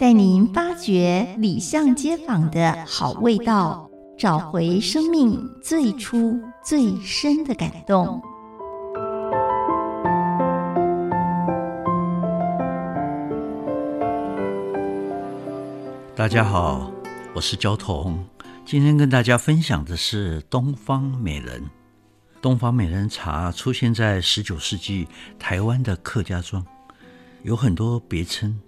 带您发掘里巷街坊的好味道，找回生命最初最深的感动。大家好，我是焦桐，今天跟大家分享的是东方美人。东方美人茶出现在十九世纪台湾的客家庄，有很多别称。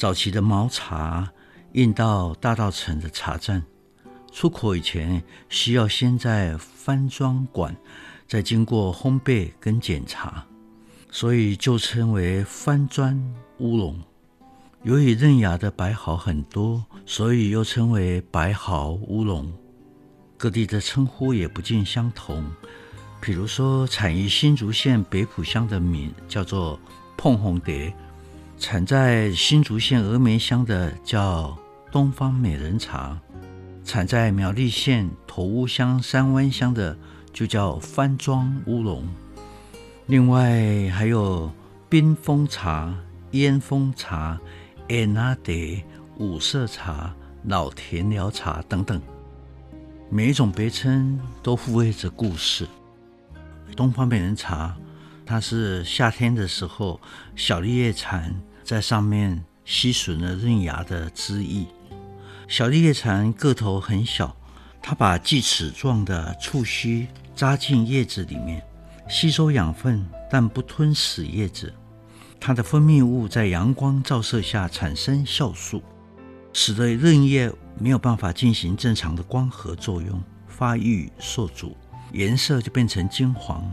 早期的毛茶运到大稻埕的茶站，出口以前需要先在翻庄馆，再经过烘焙跟检查，所以就称为翻砖乌龙。由于嫩芽的白毫很多，所以又称为白毫乌龙。各地的称呼也不尽相同。比如说，产于新竹县北埔乡的米叫做碰红蝶，产在新竹县峨眉乡的叫东方美人茶，产在苗栗县头屋乡三湾乡的就叫番庄乌龙。另外还有冰峰茶、烟峰茶、安纳德、五色茶、老田寮茶等等，每一种别称都附带着故事。东方美人茶，它是夏天的时候，小绿叶蝉在上面吸吮了嫩芽的汁液。小绿叶蝉个头很小，它把锯齿状的触须扎进叶子里面，吸收养分，但不吞噬叶子。它的分泌物在阳光照射下产生酵素，使得嫩叶没有办法进行正常的光合作用，发育受阻。颜色就变成金黄。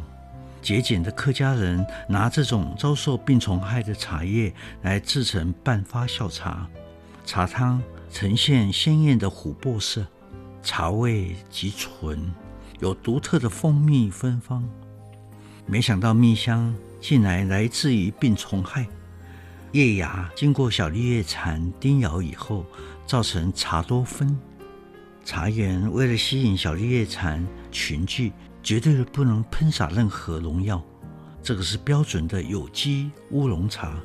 节俭的客家人拿这种遭受病虫害的茶叶来制成半发酵茶，茶汤呈现鲜艳的琥珀色，茶味极纯，有独特的蜂蜜芬芳。没想到蜜香竟然来自于病虫害。叶芽经过小绿叶蝉叮咬以后，造成茶多酚。茶园为了吸引小绿叶蝉群聚，绝对不能喷洒任何农药。这个是标准的有机乌龙茶。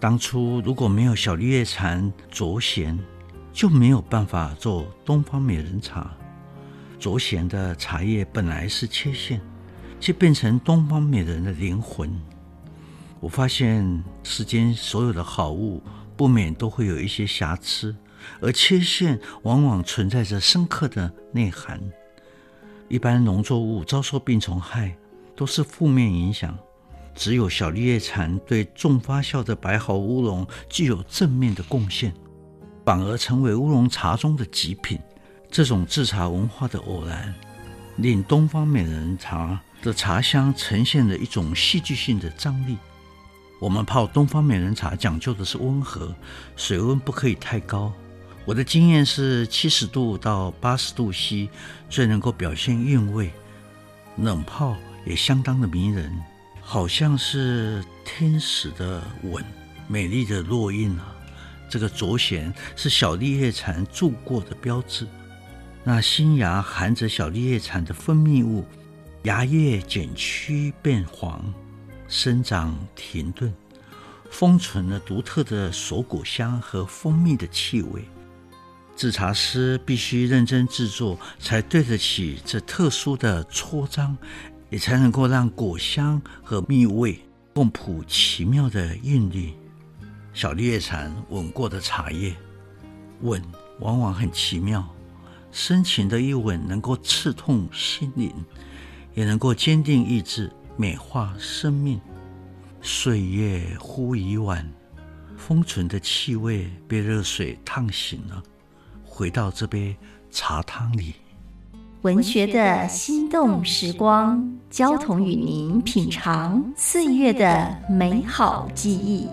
当初如果没有小绿叶蝉卓贤，就没有办法做东方美人茶。卓贤的茶叶本来是缺陷，却变成东方美人的灵魂。我发现世间所有的好物，不免都会有一些瑕疵。而缺陷往往存在着深刻的内涵。一般农作物遭受病虫害都是负面影响，只有小绿叶蝉对重发酵的白毫乌龙具有正面的贡献，反而成为乌龙茶中的极品。这种制茶文化的偶然，令东方美人茶的茶香呈现了一种戏剧性的张力。我们泡东方美人茶讲究的是温和，水温不可以太高。我的经验是七十度到八十度 C 最能够表现韵味，冷泡也相当的迷人，好像是天使的吻，美丽的烙印啊！这个啄藓是小绿叶蝉住过的标志，那新芽含着小绿叶蝉的分泌物，芽叶卷曲变黄，生长停顿，封存了独特的锁果香和蜂蜜的气味。制茶师必须认真制作，才对得起这特殊的搓章，也才能够让果香和蜜味共谱奇妙的韵律。小绿叶蝉吻过的茶叶，吻往往很奇妙，深情的一吻能够刺痛心灵，也能够坚定意志，美化生命。岁月忽已晚，封存的气味被热水烫醒了。回到这杯茶汤里，文学的心动时光，交同与您品尝岁月的美好记忆。